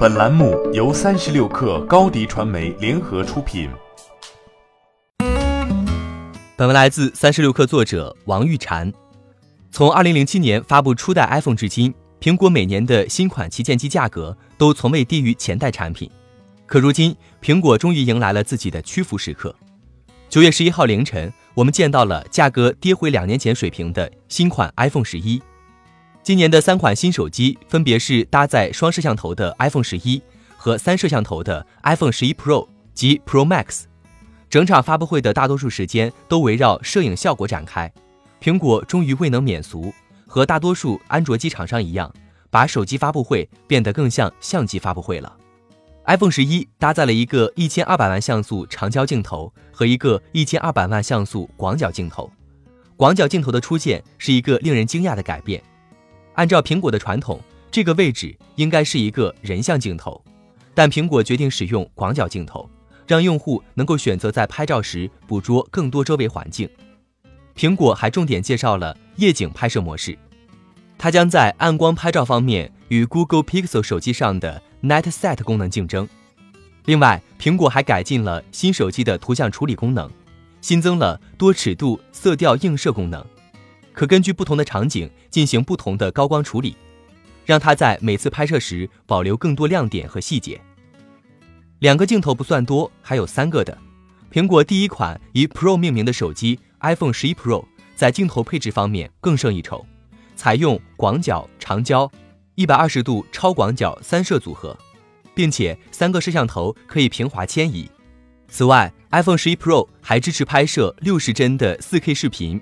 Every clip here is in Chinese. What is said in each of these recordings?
本栏目由三十六氪高低传媒联合出品。本文来自三十六氪作者王玉婵。从二零零七年发布初代 iPhone 至今，苹果每年的新款旗舰机价格都从未低于前代产品。可如今，苹果终于迎来了自己的屈服时刻。九月十一号凌晨，我们见到了价格跌回两年前水平的新款 iPhone 十一。今年的三款新手机分别是搭载双摄像头的 iPhone 十一和三摄像头的 iPhone 十一 Pro 及 Pro Max。整场发布会的大多数时间都围绕摄影效果展开。苹果终于未能免俗，和大多数安卓机厂商一样，把手机发布会变得更像相机发布会了。iPhone 十一搭载了一个一千二百万像素长焦镜头和一个一千二百万像素广角镜头。广角镜头的出现是一个令人惊讶的改变。按照苹果的传统，这个位置应该是一个人像镜头，但苹果决定使用广角镜头，让用户能够选择在拍照时捕捉更多周围环境。苹果还重点介绍了夜景拍摄模式，它将在暗光拍照方面与 Google Pixel 手机上的 Night Set 功能竞争。另外，苹果还改进了新手机的图像处理功能，新增了多尺度色调映射功能。可根据不同的场景进行不同的高光处理，让它在每次拍摄时保留更多亮点和细节。两个镜头不算多，还有三个的。苹果第一款以 Pro 命名的手机 iPhone 十一 Pro 在镜头配置方面更胜一筹，采用广角、长焦、一百二十度超广角三摄组合，并且三个摄像头可以平滑迁移。此外，iPhone 十一 Pro 还支持拍摄六十帧的 4K 视频。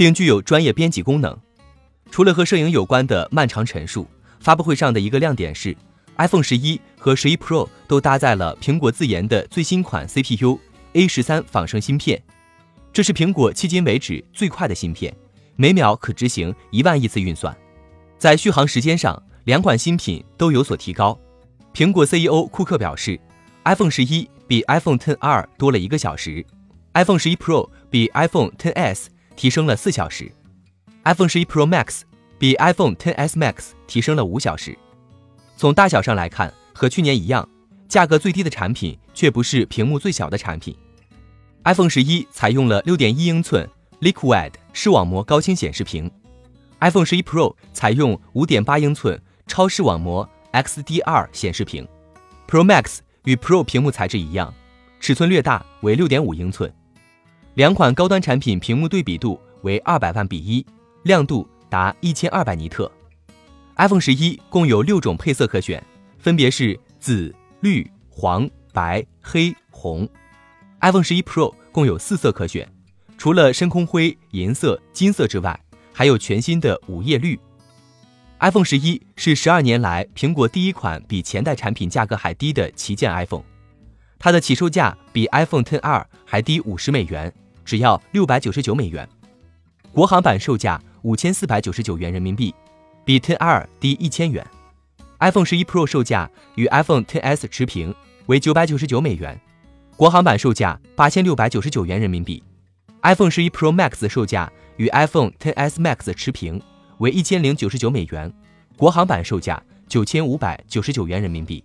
并具有专业编辑功能。除了和摄影有关的漫长陈述，发布会上的一个亮点是，iPhone 十一和十一 Pro 都搭载了苹果自研的最新款 CPU A 十三仿生芯片，这是苹果迄今为止最快的芯片，每秒可执行一万亿次运算。在续航时间上，两款新品都有所提高。苹果 CEO 库克表示，iPhone 十一比 iPhone XR 多了一个小时，iPhone 十一 Pro 比 iPhone XS。提升了四小时，iPhone 十一 Pro Max 比 iPhone XS Max 提升了五小时。从大小上来看，和去年一样，价格最低的产品却不是屏幕最小的产品。iPhone 十一采用了六点一英寸 Liquid 视网膜高清显示屏，iPhone 十一 Pro 采用五点八英寸超视网膜 XDR 显示屏，Pro Max 与 Pro 屏幕材质一样，尺寸略大，为六点五英寸。两款高端产品屏幕对比度为二百万比一，亮度达一千二百尼特。iPhone 十一共有六种配色可选，分别是紫、绿、黄、白、黑、红。iPhone 十一 Pro 共有四色可选，除了深空灰、银色、金色之外，还有全新的午夜绿。iPhone 十一是十二年来苹果第一款比前代产品价格还低的旗舰 iPhone，它的起售价比 iPhone XR 还低五十美元。只要六百九十九美元，国行版售价五千四百九十九元人民币，比 XR 低一千元。iPhone 十一 Pro 售价与 iPhone XS 持平，为九百九十九美元，国行版售价八千六百九十九元人民币。iPhone 十一 Pro Max 售价与 iPhone XS Max 持平，为一千零九十九美元，国行版售价九千五百九十九元人民币。